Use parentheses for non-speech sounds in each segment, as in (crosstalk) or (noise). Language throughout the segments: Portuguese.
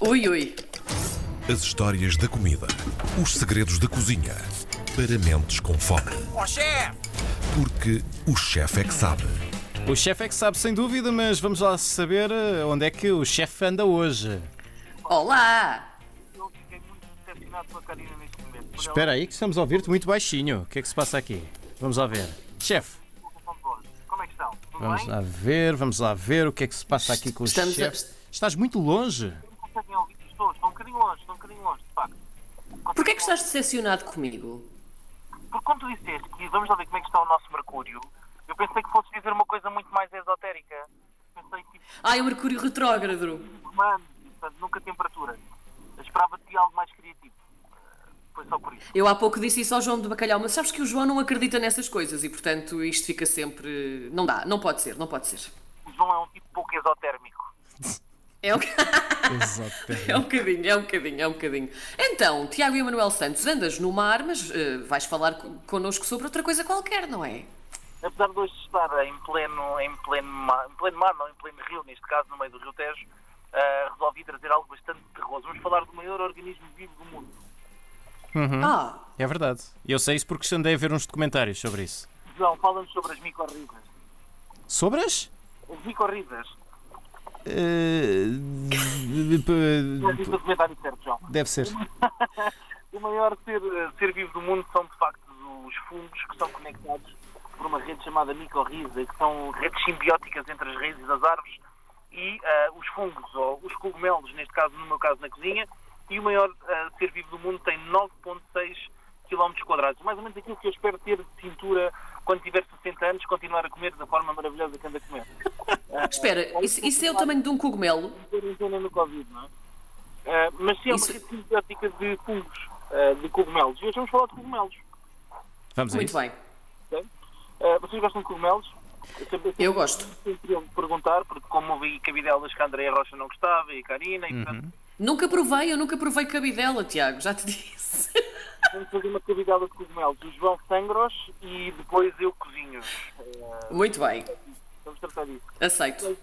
Ui, ui. As histórias da comida. Os segredos da cozinha. Para mentes com fome. Ó chefe! Porque o chefe é que sabe. O chefe é que sabe, sem dúvida, mas vamos lá saber eh, onde é que o chefe anda hoje. Olá! Eu fiquei muito decepcionado com a Karina neste momento. Por Espera aí que estamos a ouvir-te muito baixinho. O que é que se passa aqui? Vamos lá ver. Chefe. Como é que estão? Tudo vamos bem? lá ver, vamos lá ver o que é que se passa aqui com o Estamos a- chefe. Estás muito longe. Conseguem ouvir as pessoas. Estão um bocadinho longe, estão um bocadinho longe, de facto. Porquê é que estás decepcionado comigo? Porque quando tu disseste que vamos lá ver como é que está o nosso Mercúrio, eu pensei que fosses dizer uma coisa muito mais esotérica. Pensei tipo, Ai, o Mercúrio retrógrado. humano, portanto, nunca temperatura. Eu esperava de ti algo mais criativo. Eh, Foi só por isso. Eu há pouco disse isso ao João de Bacalhau, mas sabes que o João não acredita nessas coisas e, portanto, isto fica sempre. Não dá, não pode ser, não pode ser. O João é um tipo pouco esotérmico. É um... (laughs) Exato. (laughs) é um bocadinho, é um bocadinho, é um bocadinho. Então, Tiago e Manuel Santos, andas no mar, mas eh, vais falar co- connosco sobre outra coisa qualquer, não é? Apesar de hoje estar em pleno, em pleno, mar, em pleno mar, não em pleno rio, neste caso no meio do Rio Tejo, eh, resolvi trazer algo bastante terroso. Vamos falar do maior organismo vivo do mundo. Ah, É verdade. E eu sei isso porque andei a ver uns documentários sobre isso. João, fala-nos sobre as micorridas. Sobre as? As micorridas. Eh, certo, João. Deve ser. (laughs) O maior ser, ser vivo do mundo são, de facto, os fungos que são conectados por uma rede chamada micorriza, que são redes simbióticas entre as raízes das árvores e ah, os fungos, ou os cogumelos, neste caso, no meu caso, na cozinha. E o maior ah, ser vivo do mundo tem 9,6 km quadrados. Mais ou menos aquilo que eu espero ter de cintura quando tiver 60 anos, continuar a comer da forma maravilhosa que anda a comer. (laughs) espera, isso, isso é o tamanho de um cogumelo? no Covid, não é? Ah, mas sim, é uma Isso- rede simbiótica de fungos, ah, de cogumelos. E hoje vamos falar de cogumelos. Vamos Muito isso. bem? Ah, vocês gostam de cogumelos? Eu, sempre, eu gosto. sempre queria perguntar, porque como ouvi cabidelas que a Andréia Rocha não gostava e a Karina, e portanto Nunca provei, eu nunca provei cabidela, Tiago, já te (laughs) disse. Vamos fazer uma cabidela de cogumelos. O João sangra-os e depois eu cozinho. Ah, Muito bem, vamos tratar disso. aceito.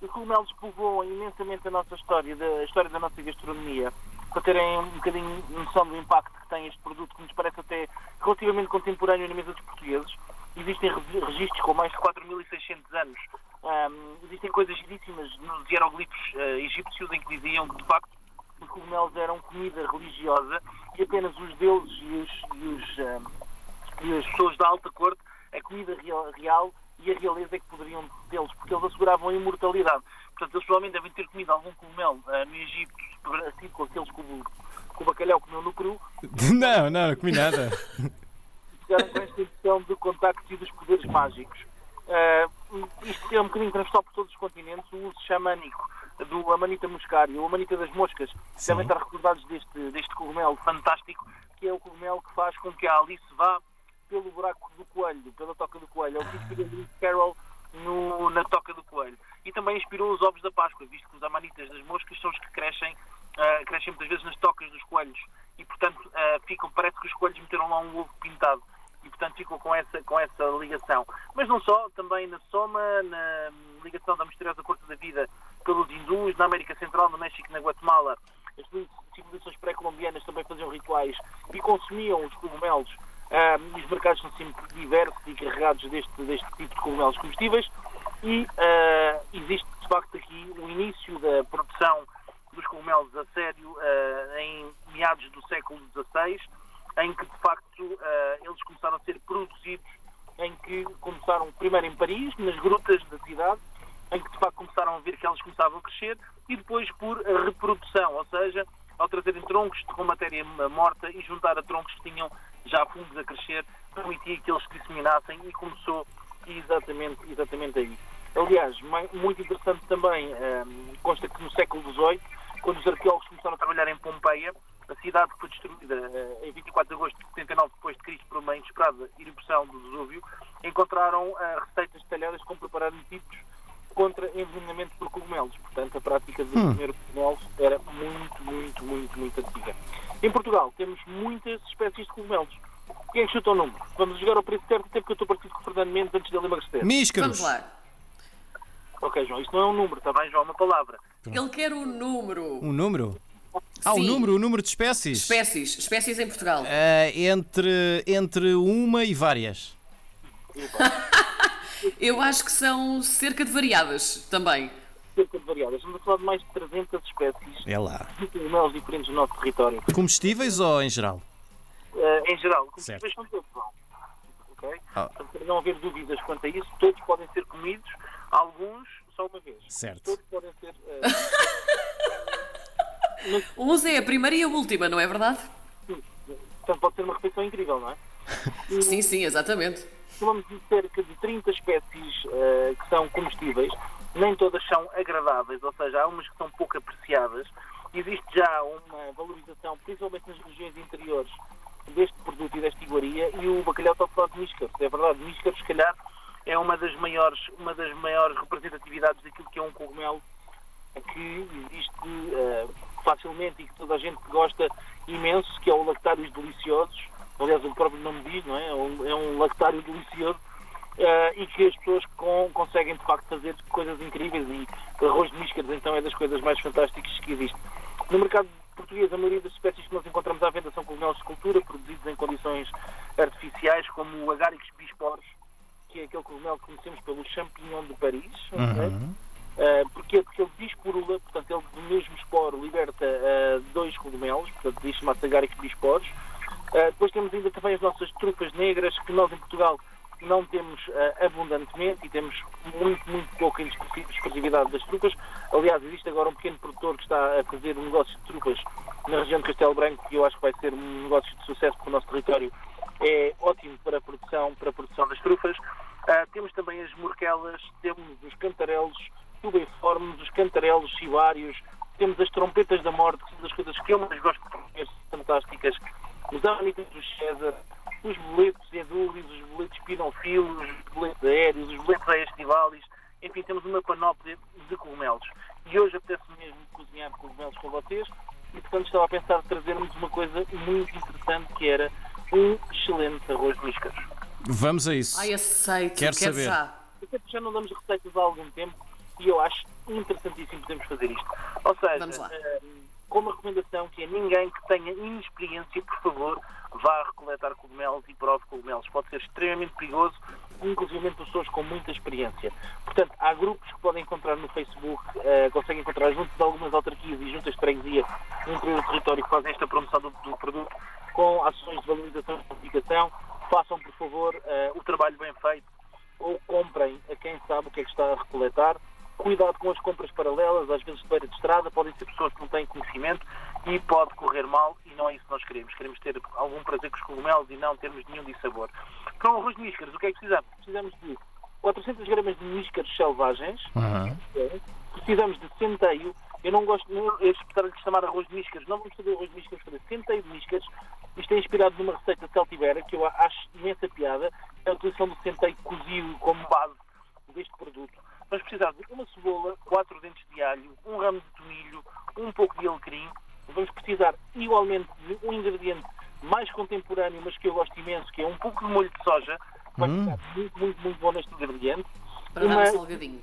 Os cogumelos povoam imensamente a nossa história, a história da nossa gastronomia, para terem um bocadinho noção do impacto que tem este produto, que nos parece até relativamente contemporâneo na mesa dos portugueses. Existem re- registros com mais de 4.600 anos. Ahm, existem coisas giríssimas nos hieroglifos eh, egípcios em que diziam que, de facto, os cogumelos eram comida religiosa e apenas os deuses e, os, e, os, ahm, e as pessoas da alta corte, a comida real, real e a realeza é que poderiam tê-los, porque eles asseguravam a imortalidade. Portanto, eles provavelmente devem ter comido algum cogumelo ah, no Egito, assim com aqueles que o, que o bacalhau comeu no cru, (laughs) Não, não, não comi nada. (laughs) ficaram com esta impressão do contacto e dos poderes mágicos. Ah, isto é um bocadinho transversal por todos os continentes, o uso xamânico do Amanita muscaria, o Amanita das moscas, devem estar recordados deste, deste cogumelo fantástico, que é o cogumelo que faz com que a Alice vá pelo buraco do coelho, pela toca do coelho. É o que inspirou Lewis Carroll no- na toca do coelho. E também inspirou os ovos da Páscoa, visto que os amanitas das moscas são os que crescem, ah, crescem muitas vezes nas tocas dos coelhos. E, portanto, ah, ficam, parece que os coelhos meteram lá um ovo pintado. E, portanto, ficam com essa, com essa ligação. Mas não só, também na Soma, na ligação da misteriosa corte da vida pelos hindus, na América Central, no México e na Guatemala. As civilizações pré-colombianas também faziam rituais e consumiam os cogumelos. E os mercados são sempre diversos e carregados deste, deste tipo de cogumelos comestíveis. E ah, existe, de facto, aqui o início da produção dos cogumelos a sério ah, em meados do século XVI, em que, de facto, eles começaram a ser produzidos, em que começaram primeiro em Paris, nas grutas da cidade, em que de facto começaram a ver que elas começavam a crescer e depois por reprodução, ou seja, ao trazerem troncos com matéria morta e juntar a troncos que tinham já fungos a crescer, permitia que eles se disseminassem e começou exatamente, exatamente aí. Aliás, muito interessante também, ehm, consta que no século XVIII, quando os arqueólogos começaram a trabalhar em Pompeia, a cidade que foi destruída eh, em 24 de agosto de 79 depois de Cristo por uma inesperada erupção do Vesúvio, encontraram eh, receitas detalhadas como preparar tipos contra envenenamento por cogumelos. Portanto, a prática de comer cogumelos era muito, muito, muito, muito antiga. Em Portugal temos muitas espécies de cogumelos. Quem é que chuta o número? Vamos jogar ao preço certo, até porque eu estou parecido com o Fernando Mendes antes dele emagrecer. Míscaros. Vamos lá. Ok, João, isto não é um número, está bem, João? É uma palavra. Ele quer o número. Um número? Ah, o Sim. número, o número de espécies. Espécies. Espécies em Portugal. Ah, entre, entre uma e várias. (laughs) Eu acho que são cerca de variadas também. Cerca de variadas. Estamos a falar de mais de 300 espécies É lá. de diferentes no nosso território. Comestíveis ou em geral? Eh, em geral, Certo. comestíveis são todos bons. Ok? Ah. Portanto, para não haver dúvidas quanto a isso, todos podem ser comidos, alguns só uma vez. Certo. Todos podem ser. eh, (laughs) Uns é a primeira e a última, não é verdade? portanto, pode ser uma refeição incrível, não é? Sim, sim, exatamente. Falamos de cerca de 30 espécies eh, que são comestíveis, nem todas são agradáveis, ou seja, há umas que são pouco apreciadas. Existe já uma valorização, principalmente nas regiões interiores, deste produto e desta iguaria, e o bacalhau está a falar de níscaros. É verdade, níscaros, se calhar, é uma das maiores, uma das maiores representatividades daquilo que é um cogumelo que existe eh, facilmente e que toda a gente gosta imenso, que é o lactários deliciosos. Aliás, o próprio nome diz, não é? É um, é lactário delicioso eh, e que as pessoas com- conseguem de facto fazer coisas incríveis e arroz de míscaros então é das coisas mais fantásticas que existe. No mercado português, a maioria das espécies que nós encontramos à venda são cogumelos de cultura, produzidos em condições artificiais, como o Agaricus bisporos, que é aquele cogumelo que conhecemos pelo champignon de Paris. ok? Uh, porquê? Porque ele disporula, portanto, ele do mesmo esporo liberta uh, dois cogumelos, portanto, diz chamado Agaricus bisporos. Uh, depois temos ainda também as nossas trupas negras, que nós em Portugal não temos uh, abundantemente e temos muito, muito pouca exclusividade das trupas. Aliás, existe agora um pequeno produtor que está a fazer um negócio de trupas na região de Castelo Branco, que eu acho que vai ser um negócio de sucesso porque o nosso território é ótimo para a produção, para a produção das trufas. Ah, temos também as morquelas, temos os cantarelos tubeiformes, os cantarelos cibários, temos as trompetas da morte, que são das coisas que eu mais gosto de comer, fantásticas, os anitas do César, os boletos edúlios, os boletos pinofilos, os boletos aéreos, os boletos estivalis, enfim, temos uma panóplia de cogumelos. E hoje apetece mesmo cozinhar cogumelos com vocês e, portanto, estava a pensar em trazermos uma coisa muito interessante que era um excelente arroz de míscaros. Vamos a isso. Ai, aceito. Quero Quero saber. já. Não damos receitas há algum tempo e eu acho interessantíssimo podermos fazer isto. Ou Vamos seja, lá. eh, com uma recomendação que é ninguém que tenha inexperiência, por favor, vá recoletar cogumelos e prove cogumelos. Pode ser extremamente perigoso, inclusive pessoas com muita experiência. Portanto, há grupos que podem encontrar no Facebook, eh, conseguem encontrar junto de algumas autarquias e juntas de freguesia no do território que fazem esta promoção do, do produto com ações de valorização e publicação. Façam, por favor, eh, o trabalho bem feito ou comprem a quem sabe o que é que está a recoletar. Cuidado com as compras paralelas, às vezes de beira de estrada, podem ser pessoas que não têm conhecimento e pode correr mal e não é isso que nós queremos. Queremos ter algum prazer com os cogumelos e não termos nenhum dissabor. Para o arroz de míscaros, o que é que precisamos? Precisamos de 400 gramas de míscaros selvagens. Ok. Precisamos de centeio. Eu não gosto de espetar de chamar arroz de míscaros. Não vamos fazer arroz de míscaros, vamos fazer centeio de míscaros. Isto é inspirado numa receita celtibera que eu acho imensa piada. É a utilização do centeio cozido como base deste produto. Vamos precisar de uma cebola, quatro dentes de alho, um ramo de tomilho, um pouco de alecrim. Vamos precisar igualmente de um ingrediente mais contemporâneo, mas que eu gosto imenso, que é um pouco de molho de soja. Vai ficar muito, muito, muito bom neste ingrediente. Para dar Uma- um salgadinho.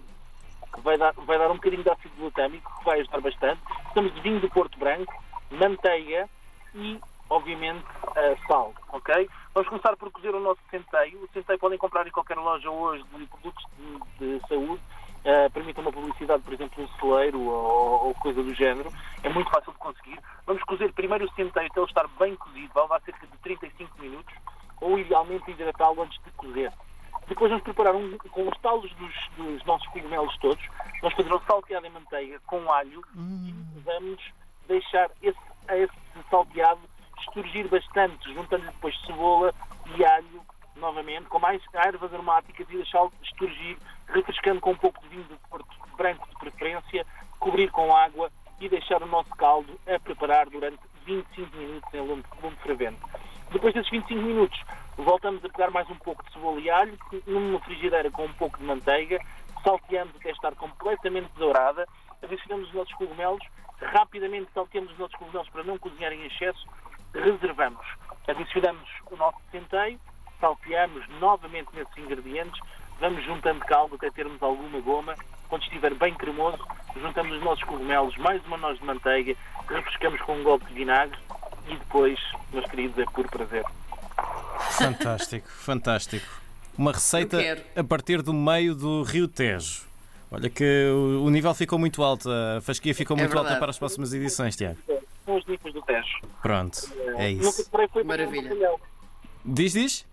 que vai dar, vai dar um bocadinho de ácido glutâmico, que vai ajudar bastante. Precisamos de vinho do Porto Branco, manteiga e, obviamente, eh, sal, ok? Vamos começar por cozer o nosso centeio. O centeio podem comprar em qualquer loja hoje de produtos de, de saúde. Uh, permitam uma publicidade, por exemplo, um celeiro ou, ou coisa do género. É muito fácil de conseguir. Vamos cozer primeiro o centeio até ele estar bem cozido. Vai levar cerca de 35 minutos. Ou, idealmente, hidratá-lo antes de cozer. Depois vamos preparar um, com os talos dos, dos nossos cogumelos todos. Vamos fazer um salteado em manteiga com alho e vamos deixar esse, esse salteado esturgir bastante, juntando depois cebola e alho novamente, com mais ervas aromáticas e deixá-lo esturgir, refrescando com um pouco de vinho de Porto branco de preferência, cobrir com água e deixar o nosso caldo a preparar durante 25 minutos em lume, lume fervente. Depois desses 25 minutos, voltamos a pegar mais um pouco de cebola e alho, numa frigideira com um pouco de manteiga, salteamos até estar completamente dourada, adicionamos os nossos cogumelos, rapidamente salteamos os nossos cogumelos para não cozinhar em excesso, reservamos. Adicionamos o nosso centeio, salteamos novamente nesses ingredientes, vamos juntando caldo até termos alguma goma. Quando estiver bem cremoso, juntamos os nossos cogumelos, mais uma noz de manteiga, refrescamos com um golpe de vinagre e depois, meus queridos, é puro prazer. Fantástico, (laughs) fantástico. Uma receita a partir do meio do Rio Tejo. Olha que o nível ficou muito alto, a fasquia ficou É muito alta verdade. para as próximas edições, Tiago. São os níveis do Tejo. Pronto, é Nunca isso. esperei foi apanhar um Maravilha. bacalhau. Diz, diz?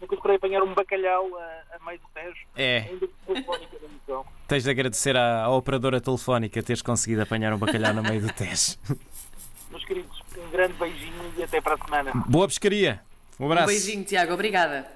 Nunca esperei apanhar um bacalhau a, a meio do Tejo. É, tens de agradecer à, à operadora telefónica teres conseguido apanhar um bacalhau no meio do Tejo. (laughs) Meus queridos, um grande beijinho e até para a semana. Boa pescaria. Um Um abraço. beijinho, Tiago. Obrigada.